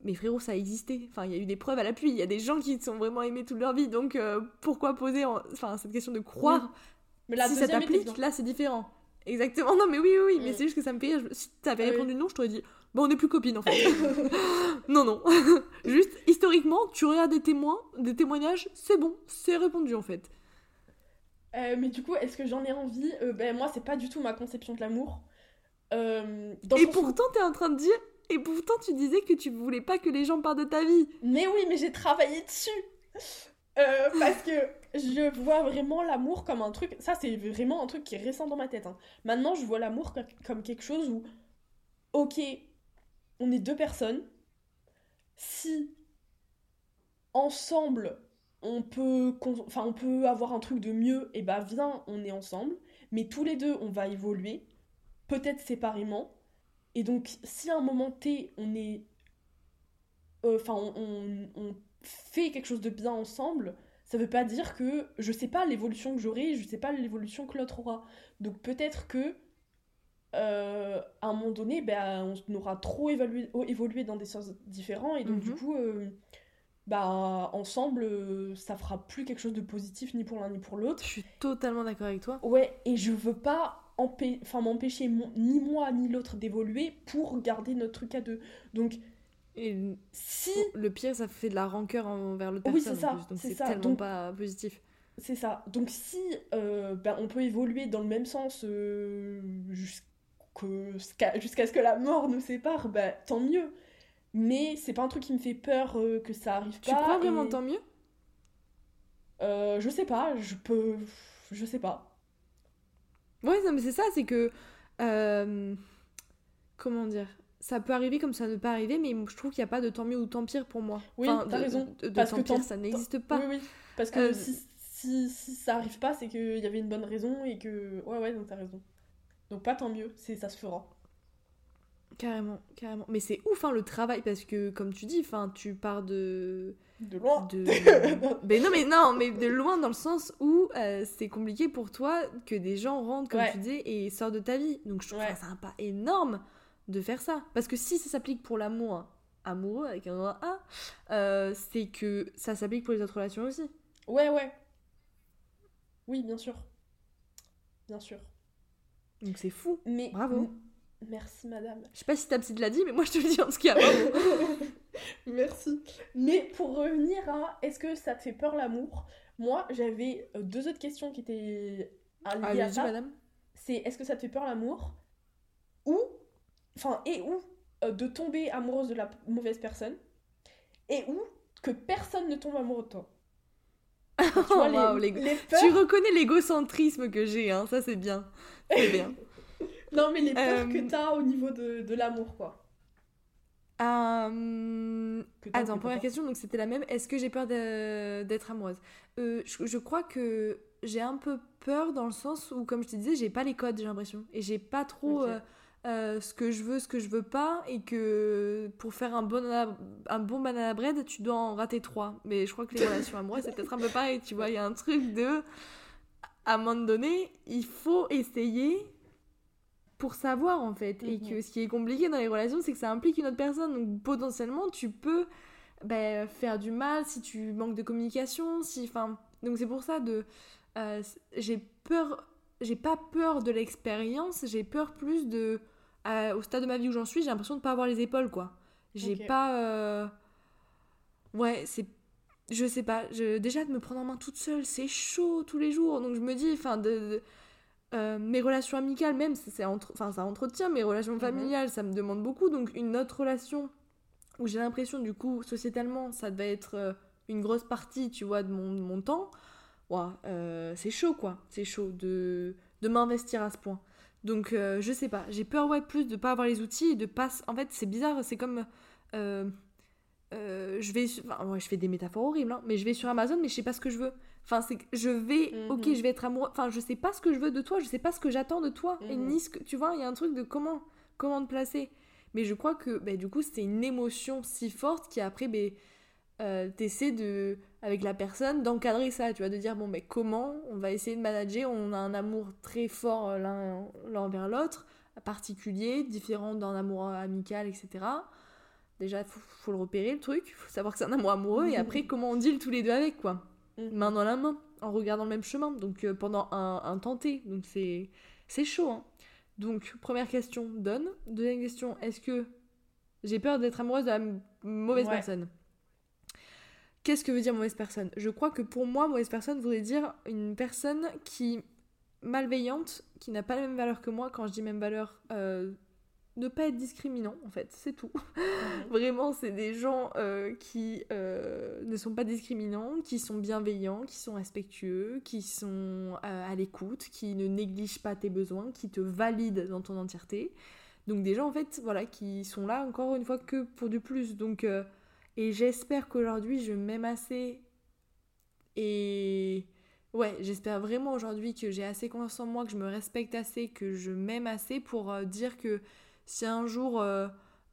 Mais frérot, ça a existé. Enfin, il y a eu des preuves à l'appui. Il y a des gens qui sont vraiment aimés toute leur vie. Donc, euh, pourquoi poser enfin, cette question de croire Mais la Si ça t'applique, là, c'est différent. Exactement. Non, mais oui, oui, oui. Mais mm. c'est juste que ça me fait rire. Si t'avais ah répondu non, je t'aurais dit Bon, on n'est plus copines en fait. <laughs> <laughs> non, non. <laughs> Juste, historiquement, tu regardes des témoins, des témoignages, c'est bon, c'est répondu en fait.
Euh, mais du coup, est-ce que j'en ai envie? Euh, Ben moi, c'est pas du tout ma conception de l'amour.
Euh, et pourtant, t'es en train de dire... Et pourtant, tu disais que tu voulais pas que les gens parlent de ta vie.
Mais oui, mais j'ai travaillé dessus. Euh, parce que je vois vraiment l'amour comme un truc. Ça, c'est vraiment un truc qui est récent dans ma tête. hein. Maintenant, je vois l'amour co- comme quelque chose où, ok, on est deux personnes. Si ensemble on peut, enfin, on peut avoir un truc de mieux, et bah viens, on est ensemble. Mais tous les deux, on va évoluer, peut-être séparément. Et donc, si à un moment T, on est. euh, Enfin, on, on- on fait quelque chose de bien ensemble, ça veut pas dire que je sais pas l'évolution que j'aurai, je sais pas l'évolution que l'autre aura. Donc, peut-être que. euh, à un moment donné, ben, on aura trop évalué, évolué dans des sens différents, et donc, du
Mhm.
coup. euh, bah ensemble euh, ça fera plus quelque chose de positif ni pour l'un ni pour l'autre
Je suis totalement d'accord avec toi.
ouais et je veux pas m'empêcher ni moi ni l'autre d'évoluer pour garder notre truc à deux. Donc
Et
si
le pire, ça fait de la rancœur envers l'autre
Oui,
personne.
c'est ça,
en plus, donc
c'est
tellement
Donc-
pas positif.
c'est ça. Donc si euh, ben, on peut évoluer dans le même sens euh, jusqu'à ce que la mort nous sépare bah tant mieux. Mais c'est pas un truc qui me fait peur euh, que ça arrive
Tu
pas
crois vraiment
et-
tant mieux?
Je sais pas je peux je sais pas
Ouais, non, mais c'est ça, c'est que. euh, comment dire Ça peut arriver comme ça ne pas arriver, mais je trouve qu'il n'y a pas de tant mieux ou tant pire pour moi.
Oui,
Enfin,
t'as raison,
De, de
parce
tant
que
pire, ça n'existe pas.
Oui, oui. Parce que
Euh,
si, si, si ça arrive pas, c'est qu'il y avait une bonne raison et que. Ouais, ouais, donc t'as raison. Donc pas tant mieux, c'est ça se fera.
Carrément, carrément. Mais c'est ouf, hein, le travail, parce que, comme tu dis, enfin, tu pars de.
De loin.
de... <laughs> mais non, mais non, mais de loin dans le sens où euh, c'est compliqué pour toi que des gens rentrent, comme
Ouais.
tu dis, et sortent de ta vie. Donc je trouve
Ouais.
que c'est un pas énorme de faire ça. Parce que si ça s'applique pour l'amour amoureux, avec un A, euh, c'est que ça s'applique pour les autres relations aussi.
Ouais, ouais. Oui, bien sûr. Bien sûr.
Donc c'est fou.
Mais.
Bravo.
Merci, madame.
Je sais pas si ta psy te l'a dit, mais moi je te le dis en tout cas. <laughs>
Merci. Mais pour revenir à est-ce que ça te fait peur l'amour? Moi, j'avais euh, deux autres questions qui étaient liées à ça.
madame.
c'est est-ce que ça te fait peur l'amour? Ou enfin et ou euh, de tomber amoureuse de la mauvaise personne? Et ou que personne ne tombe amoureux de toi? <laughs> Tu vois,
Oh,
les-
les
peurs
Tu reconnais l'égocentrisme que j'ai, hein, ça c'est bien. C'est bien. <laughs>
non mais les peurs
Euh,
que t'as au niveau de, de l'amour quoi
Euh,
Que
Attends,
que
première question, donc c'était la même. Est-ce que j'ai peur d'être amoureuse? Euh, je, je crois que j'ai un peu peur dans le sens où, comme je te disais, j'ai pas les codes, j'ai l'impression. Et j'ai pas trop euh, ce que je veux, ce que je veux pas. Et que pour faire un bon, un bon banana bread, tu dois en rater trois. Mais je crois que les <laughs> relations amoureuses, c'est peut-être un peu pareil, tu vois. Il y a un truc de. À un moment donné, il faut essayer pour savoir en fait. Et
Mhm.
que ce qui est compliqué dans les relations, c'est que ça implique une autre personne. Donc potentiellement, tu peux ben, faire du mal si tu manques de communication. Si, enfin, donc c'est pour ça de. euh, j'ai peur. J'ai pas peur de l'expérience, j'ai peur plus de. euh, au stade de ma vie où j'en suis, j'ai l'impression de pas avoir les épaules quoi. J'ai pas. euh, Ouais, c'est. Je sais pas. Je... Déjà, de me prendre en main toute seule, c'est chaud tous les jours. Donc je me dis, enfin, de. de- euh, mes relations amicales même c'est entre... enfin ça entretient mes relations
Mhm.
familiales ça me demande beaucoup. Donc une autre relation où j'ai l'impression du coup sociétalement ça devait être euh, une grosse partie tu vois de mon, de mon temps. Euh, c'est chaud quoi. C'est chaud de, de m'investir à ce point. Donc euh, je sais pas. J'ai peur ouais plus de pas avoir les outils et de pas en fait c'est bizarre. C'est comme je vais enfin, ouais, je fais des métaphores horribles hein, mais je vais sur Amazon mais je sais pas ce que je veux enfin c'est que je vais ok
Mhm.
je vais être amoureux. Enfin je sais pas ce que je veux de toi je sais pas ce que j'attends de toi et
Mhm.
ni ce que tu vois il y a un truc de comment comment te placer. Mais je crois que bah, du coup c'est une émotion si forte qui après ben euh, t'essaies de avec la personne d'encadrer ça tu vois de dire bon mais comment on va essayer de manager? On a un amour très fort euh, l'un l'un envers l'autre particulier différent d'un amour amical etc déjà faut, faut le repérer le truc. Faut savoir que c'est un amour amoureux et après <laughs> comment on deal tous les deux avec quoi
Mhm.
main dans la main en regardant le même chemin donc euh, pendant un, un temps T donc c'est c'est chaud hein. donc première question donne deuxième question est-ce que j'ai peur d'être amoureuse de la mauvaise
Ouais.
personne? Qu'est-ce que veut dire mauvaise personne? Je crois que pour moi mauvaise personne voudrait dire une personne qui malveillante qui n'a pas la même valeur que moi quand je dis même valeur euh, ne pas être discriminant, en fait, c'est tout. Mhm. <laughs> Vraiment, c'est des gens euh, qui euh, ne sont pas discriminants, qui sont bienveillants, qui sont respectueux, qui sont euh, à l'écoute, qui ne négligent pas tes besoins, qui te valident dans ton entièreté. Donc des gens, en fait, voilà, qui sont là encore une fois que pour du plus. Donc, et j'espère qu'aujourd'hui, je m'aime assez. Et ouais, j'espère vraiment aujourd'hui que j'ai assez confiance en moi, que je me respecte assez, que je m'aime assez pour dire que si un jour, euh,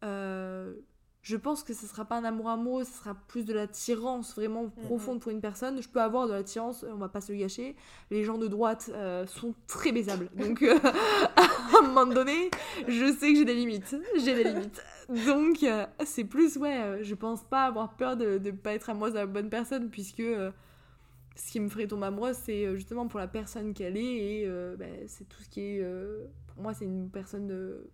euh, je pense que ce sera pas un amour amoureux, ce sera plus de l'attirance vraiment profonde pour une personne. Je peux avoir de l'attirance, on va pas se le gâcher. Les gens de droite euh, sont très baisables. <laughs> Donc, <laughs> à un moment donné, je sais que j'ai des limites. J'ai des limites. Donc, c'est plus, ouais, je pense pas avoir peur de ne pas être amoureuse de la bonne personne, puisque ce qui me ferait tomber amoureuse, c'est justement pour la personne qu'elle est, et ben, c'est tout ce qui est. pour moi, c'est une personne de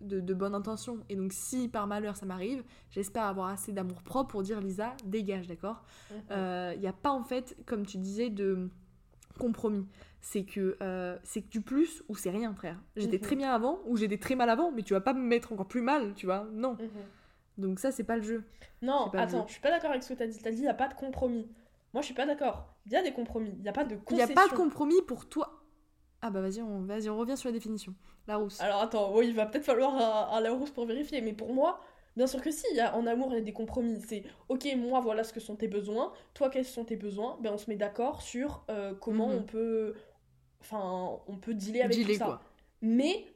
de, bonne intention. Et donc, si par malheur ça m'arrive, j'espère avoir assez d'amour propre pour dire Lisa, dégage, d'accord? Il n'y mhm. euh, a pas en fait, comme tu disais, de compromis. C'est que euh, c'est du plus ou c'est rien, frère. J'étais mhm. très bien avant ou j'étais très mal avant, mais tu vas pas me mettre encore plus mal, tu vois? Non. Mhm. Donc, ça, c'est pas le jeu.
Non, attends, je suis pas d'accord avec ce que tu as dit. Tu as dit, il n'y a pas de compromis. Moi, je suis pas d'accord. Il y a des compromis. Il n'y a pas de
Il n'y a pas de compromis pour toi. Ah bah vas-y, on, vas on revient sur la définition. Larousse.
Alors attends, oui, il va peut-être falloir un, la Larousse pour vérifier, mais pour moi, bien sûr que si, y a, en amour, il y a des compromis. C'est, ok, moi, voilà ce que sont tes besoins, toi, quels sont tes besoins, ben on se met d'accord sur euh, comment mhm. on peut... Enfin, on peut dealer avec tout ça. Mais,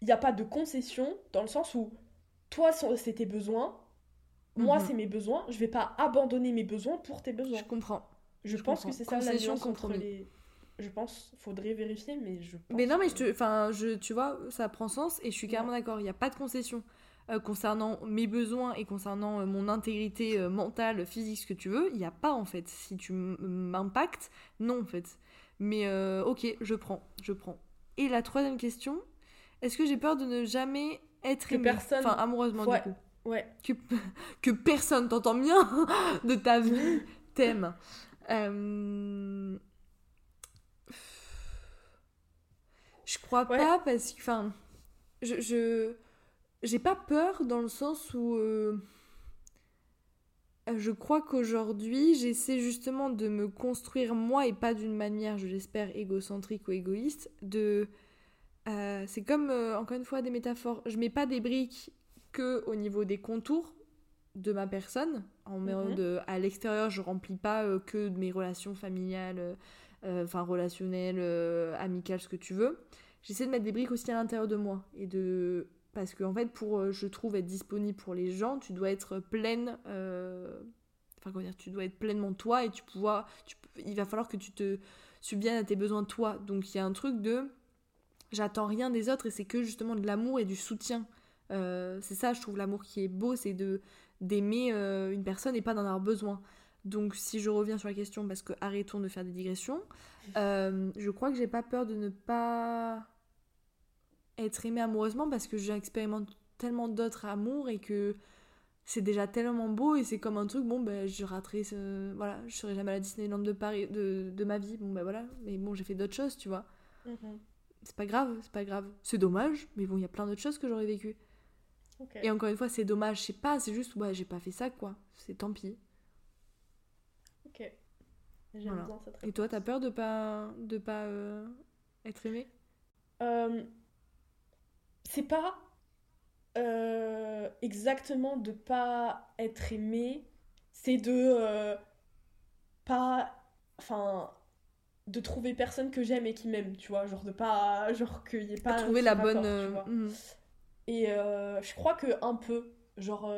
il n'y a pas de concession dans le sens où, toi, c'est tes besoins, moi, mhm. c'est mes besoins, je vais pas abandonner mes besoins pour tes besoins.
Je comprends.
Je, pense que c'est ça la nuance entre les je pense, faudrait vérifier, mais je
Mais non, mais je te, enfin, je, tu vois, ça prend sens et je suis carrément d'accord. Il n'y a pas de concession euh, concernant mes besoins et concernant euh, mon intégrité euh, mentale, physique, ce que tu veux. Il n'y a pas en fait. Si tu m'impactes, non en fait. Mais ok, je prends, je prends. Et la troisième question, est-ce que j'ai peur de ne jamais être que personne... enfin amoureusement du coup,
ouais,
que, <laughs> que personne t'entend bien <laughs> de ta vie t'aime. Euh... Je crois pas parce que. Enfin. Je. je j'ai pas peur dans le sens où. Euh, je crois qu'aujourd'hui, j'essaie justement de me construire moi et pas d'une manière, je l'espère, égocentrique ou égoïste. De. Euh, c'est comme, euh, encore une fois, des métaphores. Je mets pas des briques que au niveau des contours de ma personne. En mm à l'extérieur, je remplis pas que de mes relations familiales, enfin relationnelles, amicales, ce que tu veux. J'essaie de mettre des briques aussi à l'intérieur de moi et de parce que en fait pour euh, je trouve être disponible pour les gens tu dois être pleine euh... enfin comment dire tu dois être pleinement toi et tu pouvoir il va falloir que tu te subviennes à tes besoins toi. Donc il y a un truc de j'attends rien des autres et c'est que justement de l'amour et du soutien. Euh, c'est ça je trouve l'amour qui est beau c'est de d'aimer euh, une personne et pas d'en avoir besoin donc si je reviens sur la question parce que arrêtons de faire des digressions je crois que j'ai pas peur de ne pas être aimé amoureusement parce que j'expérimente tellement d'autres amours et que c'est déjà tellement beau et c'est comme un truc bon ben je raterai ce... voilà je serai jamais à la Disneyland de Paris de, de ma vie. Bon ben voilà mais bon j'ai fait d'autres choses tu vois. Mhm. c'est pas grave c'est pas grave. C'est dommage mais bon il y a plein d'autres choses que j'aurais vécu et encore une fois c'est dommage je sais pas c'est juste ouais j'ai pas fait ça quoi. C'est tant pis
j'aime bien
cette et toi t'as peur de pas de pas euh, être aimé
euh, c'est pas euh, exactement de pas être aimé, c'est de euh, pas. Enfin. De trouver personne que j'aime et qui m'aime, tu vois. Genre de pas. Genre qu'il n'y ait pas.
trouver la bonne.
Hmm. Et je crois que un peu. Genre.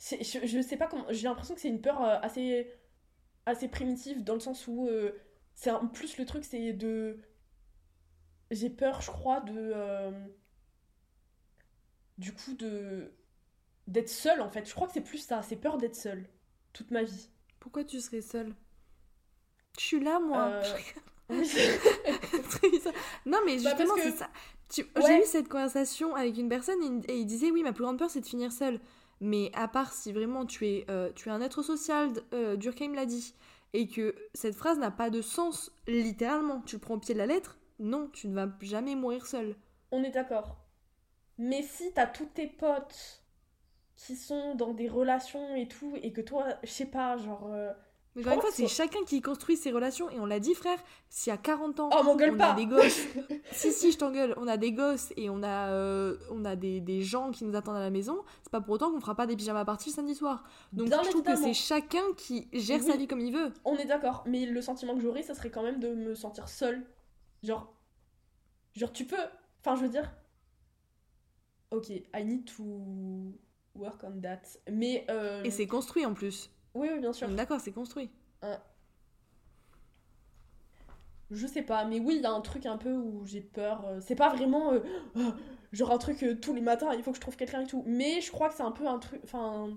Je, je, sais pas comment. J'ai l'impression que c'est une peur assez. Assez primitive dans le sens où. c'est en plus le truc, c'est de. J'ai peur, je crois, de du coup de d'être seule en fait. Je crois que c'est plus ça, c'est peur d'être seule toute ma vie.
Pourquoi tu serais seule Je suis là moi. Euh, <laughs> <laughs> non mais bah, justement c'est ça. J'ai eu cette conversation avec une personne et, il disait oui ma plus grande peur c'est de finir seule. Mais à part si vraiment tu es, euh, tu es un être social, euh, Durkheim l'a dit, et que cette phrase n'a pas de sens littéralement, tu le prends au pied de la lettre, non, tu ne vas jamais mourir seule.
On est d'accord. Mais si t'as tous tes potes qui sont dans des relations et tout, et que toi, je sais pas, genre. Euh,
mais encore une fois, c'est chacun qui construit ses relations. Et on l'a dit, frère, s'il y a 40 ans,
oh, on
pas. a des gosses. <laughs> si, si, je t'engueule. On a des gosses et on a, euh, on a des, des, gens qui nous attendent à la maison. C'est pas pour autant qu'on fera pas des pyjamas parties le samedi soir. Donc je trouve que c'est chacun qui gère sa vie comme il veut.
On est d'accord. Mais le sentiment que j'aurais, ça serait quand même de me sentir seule. Genre. Genre, tu peux. Enfin, je veux dire. Ok, I need to work on that. Mais. Euh...
Et c'est construit en plus.
Oui, oui, bien sûr.
D'accord, c'est construit.
Je sais pas, mais oui, il y a un truc un peu où j'ai peur. Euh, c'est pas vraiment euh, <gasps> oh, genre un truc euh, tous les matins, il faut que je trouve quelqu'un et tout. Mais je crois que c'est un peu un truc. Enfin.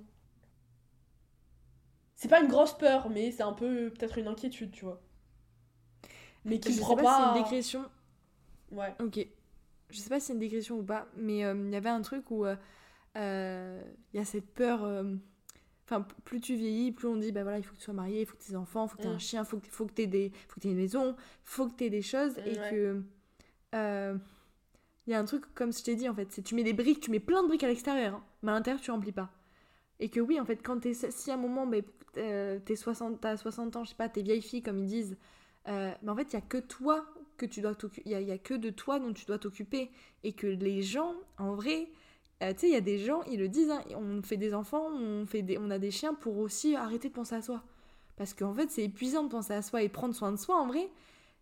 C'est pas une grosse peur, mais c'est un peu peut-être une inquiétude, tu vois.
Mais qui je prend sais pas. c'est une décrétion. Ouais. Ok. Je sais pas si c'est une décrétion ou pas, mais il y avait un truc où il y a cette peur Enfin, plus tu vieillis, plus on dit, bah voilà, il faut que tu sois marié, il faut que tu aies des enfants, il faut que tu aies un mm. chien, il faut que, faut que tu aies, des, faut que aies une maison, il faut que tu aies des choses. Et que. Euh, il y a un truc, comme je t'ai dit, en fait, c'est tu mets des briques, tu mets plein de briques à l'extérieur, hein, mais à l'intérieur, tu remplis pas. Et que oui, en fait, quand t'es. Si à un moment, bah, t'es 60, t'as 60 ans, je sais pas, t'es vieille fille, comme ils disent, euh, mais en fait, il y a que toi que tu dois t'occuper. Il y, y a, que de toi dont tu dois t'occuper. Et que les gens, en vrai euh, tu sais, il y a des gens, ils le disent, hein, on fait des enfants, on, fait des, on a des chiens pour aussi arrêter de penser à soi. Parce qu'en fait, c'est épuisant de penser à soi et prendre soin de soi, en vrai,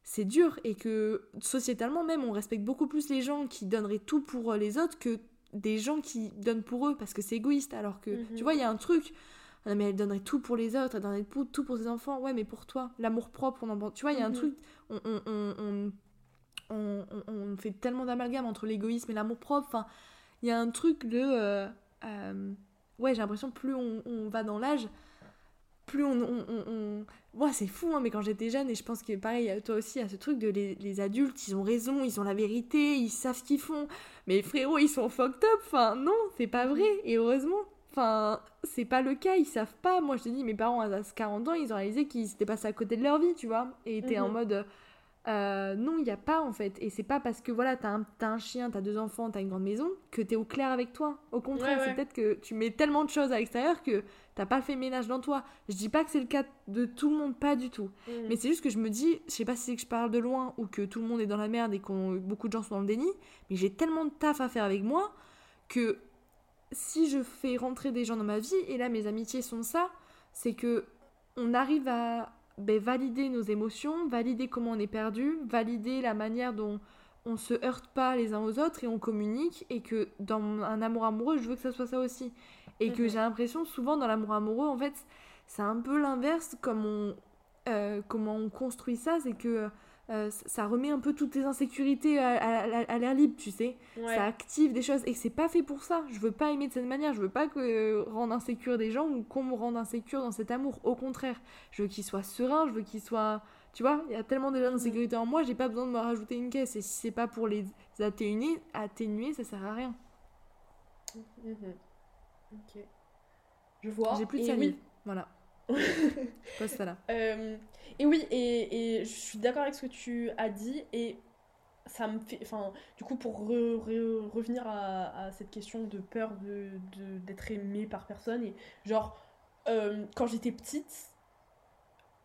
c'est dur. Et que sociétalement même, on respecte beaucoup plus les gens qui donneraient tout pour les autres que des gens qui donnent pour eux, parce que c'est égoïste. Alors que, tu mhm. vois, il y a un truc, ah, mais elle donnerait tout pour les autres, elle donnerait tout pour ses enfants. Ouais, mais pour toi, l'amour propre, on en... Tu vois, il y a un mhm. truc, on, on, on, on fait tellement d'amalgame entre l'égoïsme et l'amour propre. Enfin, il y a un truc de. Euh, euh, ouais, j'ai l'impression plus on, va dans l'âge, plus on. on, on... c'est fou, hein, mais quand j'étais jeune, et je pense que pareil, toi aussi, il y a ce truc de les, adultes, ils ont raison, ils ont la vérité, ils savent ce qu'ils font. Mais frérot, ils sont fucked up. Enfin, non, c'est pas vrai, et heureusement. Enfin, c'est pas le cas, ils savent pas. Moi, je te dis, mes parents, à 40 ans, ils ont réalisé qu'ils s'étaient passés à côté de leur vie, tu vois. Et étaient en mhm. mode euh, non, il n'y a pas en fait. Et c'est pas parce que voilà, t'as un, as un chien, t'as deux enfants, t'as une grande maison, que t'es au clair avec toi. Au contraire, c'est peut-être que tu mets tellement de choses à l'extérieur que t'as pas fait ménage dans toi. Je dis pas que c'est le cas de tout le monde, pas du tout. Mm. Mais c'est juste que je me dis, je sais pas si c'est que je parle de loin ou que tout le monde est dans la merde et que beaucoup de gens sont dans le déni, mais j'ai tellement de taf à faire avec moi que si je fais rentrer des gens dans ma vie, et là mes amitiés sont ça, c'est que on arrive à, ben, valider nos émotions, valider comment on est perdu, valider la manière dont on se heurte pas les uns aux autres et on communique et que dans un amour amoureux, je veux que ça soit ça aussi. Et que mhm. j'ai l'impression souvent dans l'amour amoureux, en fait, c'est un peu l'inverse comme on, euh, comment on construit ça, c'est que euh, ça remet un peu toutes tes insécurités à, l'air libre, tu sais. Ça active des choses et c'est pas fait pour ça. Je veux pas aimer de cette manière. Je veux pas que euh, rendre insécure des gens ou qu'on me rende insécure dans cet amour. Au contraire, je veux qu'il soit serein, je veux qu'il soit. Tu vois, il y a tellement déjà d'insécurité en moi, j'ai pas besoin de me rajouter une caisse. Et si c'est pas pour les atténuer, atténuer ça sert à rien.
Mhm. Ok. Je vois.
J'ai plus de famille. Voilà. <laughs>
Euh, et oui, et, et je suis d'accord avec ce que tu as dit, et ça me fait. Enfin, du coup, pour revenir à, cette question de peur d'être de, aimé par personne, et genre, euh, quand j'étais petite,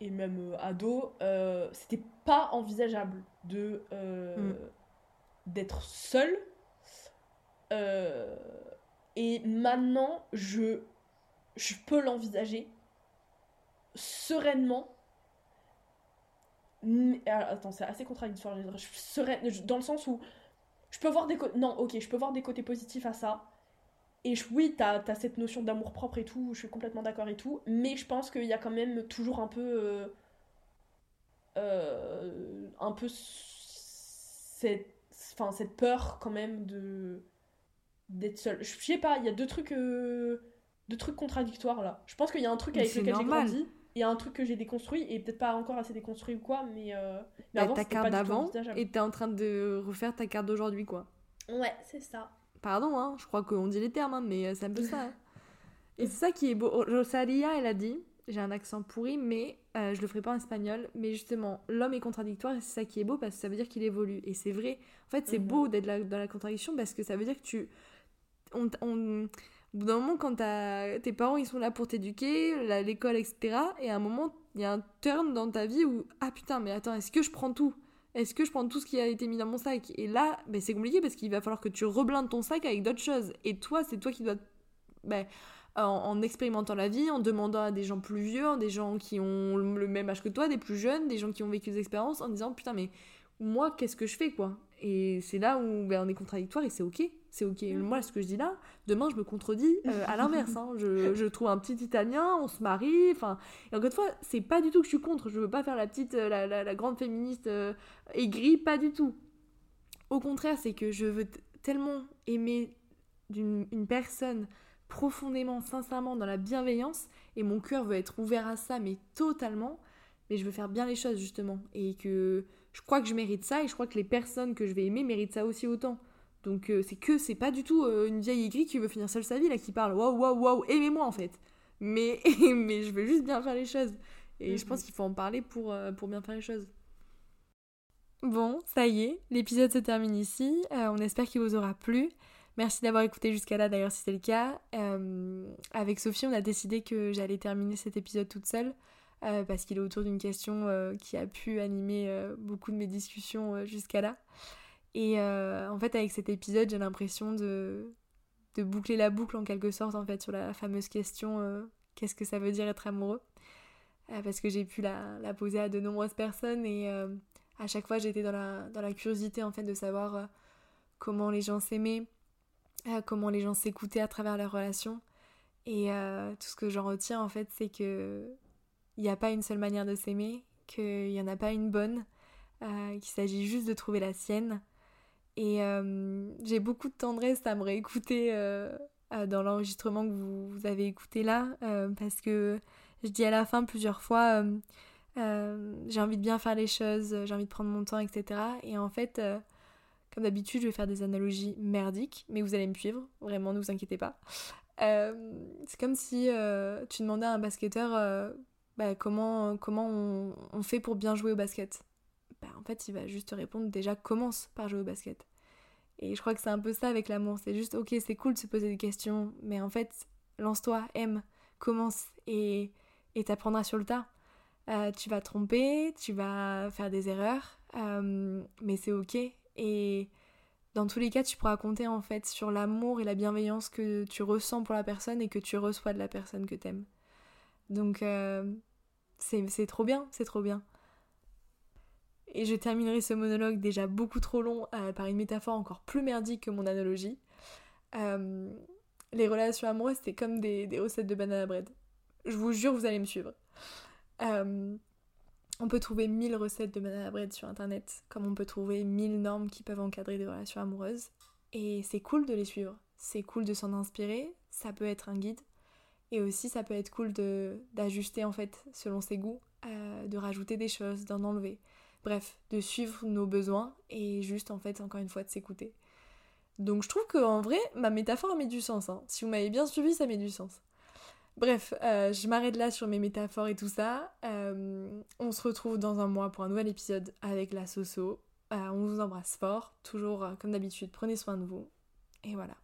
et même euh, ado, euh, c'était pas envisageable de mm. d'être seule. et maintenant, je, je peux l'envisager sereinement attends, c'est assez contradictoire. Je serais dans le sens où je peux voir des côtés. Non, ok, je peux voir des côtés positifs à ça. Et oui, t'as as cette notion d'amour propre et tout, je suis complètement d'accord et tout. Mais je pense qu'il y a quand même toujours un peu. Euh, euh, un peu. Cette, enfin, cette peur quand même de. d'être seule. Je sais pas, il y a deux trucs. Euh, deux trucs contradictoires là. Je pense qu'il y a un truc avec lequel j'ai grandi il y a un truc que j'ai déconstruit et peut-être pas encore assez déconstruit ou quoi, mais, euh,
mais bah, ta carte d'avant et t'es en train de refaire ta carte d'aujourd'hui quoi.
Ouais, c'est ça.
Pardon, hein, je crois qu'on dit les termes, hein, mais euh, c'est un peu ça. Hein. <laughs> Et c'est ça qui est beau. Rosalia, elle a dit j'ai un accent pourri, mais euh, je le ferai pas en espagnol. Mais justement, l'homme est contradictoire et c'est ça qui est beau parce que ça veut dire qu'il évolue. Et c'est vrai. En fait, c'est mhm. beau d'être dans la contradiction parce que ça veut dire que tu. On, on, au bout d'un moment, quand tes parents ils sont là pour t'éduquer, l'école, etc. Et à un moment, il y a un turn dans ta vie où ah putain, mais attends, est-ce que je prends tout? Est-ce que je prends tout ce qui a été mis dans mon sac? Et là, ben, c'est compliqué parce qu'il va falloir que tu reblindes ton sac avec d'autres choses. Et toi, c'est toi qui dois. Ben, en, expérimentant la vie, en demandant à des gens plus vieux, des gens qui ont le même âge que toi, des plus jeunes, des gens qui ont vécu des expériences, en disant putain mais moi qu'est-ce que je fais quoi? Et c'est là où ben, on est contradictoire et c'est ok, c'est ok. Mhm. Moi ce que je dis là, demain je me contredis euh, à <laughs> l'inverse. Hein. Je, je, trouve un petit Italien, on se marie, enfin et encore une fois c'est pas du tout que je suis contre. Je veux pas faire la petite, euh, la, la, grande féministe euh, aigrie, pas du tout. Au contraire c'est que je veux tellement aimer d'une une personne profondément, sincèrement dans la bienveillance et mon cœur veut être ouvert à ça, mais totalement. Mais je veux faire bien les choses justement et que je crois que je mérite ça et je crois que les personnes que je vais aimer méritent ça aussi autant. Donc euh, c'est que c'est pas du tout euh, une vieille aigrie qui veut finir seule sa vie là qui parle waouh waouh waouh aimez-moi en fait. Mais <laughs> mais je veux juste bien faire les choses et je pense mhm. qu'il faut en parler pour euh, pour bien faire les choses. Bon, ça y est, l'épisode se termine ici. on espère qu'il vous aura plu. Merci d'avoir écouté jusqu'à là d'ailleurs si c'est le cas. Avec Sophie, on a décidé que j'allais terminer cet épisode toute seule parce qu'il est autour d'une question qui a pu animer beaucoup de mes discussions jusqu'à là. Et en fait, avec cet épisode, j'ai l'impression de, boucler la boucle en quelque sorte en fait sur la fameuse question qu'est-ce que ça veut dire être amoureux? Parce que j'ai pu la, poser à de nombreuses personnes et à chaque fois j'étais dans la, dans la curiosité en fait de savoir comment les gens s'aimaient, comment les gens s'écoutaient à travers leurs relations. Et euh, tout ce que j'en retiens en fait, c'est que il n'y a pas une seule manière de s'aimer, qu'il n'y en a pas une bonne, euh, qu'il s'agit juste de trouver la sienne. Et euh, j'ai beaucoup de tendresse à me réécouter dans l'enregistrement que vous, avez écouté là, parce que je dis à la fin plusieurs fois, j'ai envie de bien faire les choses, j'ai envie de prendre mon temps, etc. Et en fait, comme d'habitude, je vais faire des analogies merdiques, mais vous allez me suivre, vraiment, ne vous inquiétez pas. Euh, c'est comme si euh, tu demandais à un basketteur euh, bah, comment, comment on, fait pour bien jouer au basket. Bah, en fait, il va juste te répondre déjà commence par jouer au basket. Et je crois que c'est un peu ça avec l'amour. C'est juste, ok, c'est cool de se poser des questions, mais en fait, lance-toi, aime, commence et t'apprendras sur le tas. tu vas tromper, tu vas faire des erreurs, mais c'est ok et dans tous les cas, tu pourras compter en fait sur l'amour et la bienveillance que tu ressens pour la personne et que tu reçois de la personne que t'aimes. Donc euh, c'est trop bien, c'est trop bien. Et je terminerai ce monologue déjà beaucoup trop long euh, par une métaphore encore plus merdique que mon analogie. Euh, les relations amoureuses, c'est comme des, recettes de banana bread. Je vous jure, vous allez me suivre. On peut trouver mille recettes de banana bread sur internet, comme on peut trouver mille normes qui peuvent encadrer des relations amoureuses. Et c'est cool de les suivre, c'est cool de s'en inspirer, ça peut être un guide. Et aussi ça peut être cool d'ajuster en fait selon ses goûts, euh, de rajouter des choses, d'en enlever. Bref, de suivre nos besoins et juste en fait encore une fois de s'écouter. Donc je trouve qu'en vrai, ma métaphore met du sens. Hein. Si vous m'avez bien suivi, ça met du sens. Bref, euh, je m'arrête là sur mes métaphores et tout ça. Euh, on se retrouve dans un mois pour un nouvel épisode avec la Soso. Euh, on vous embrasse fort. Toujours comme d'habitude, prenez soin de vous. Et voilà.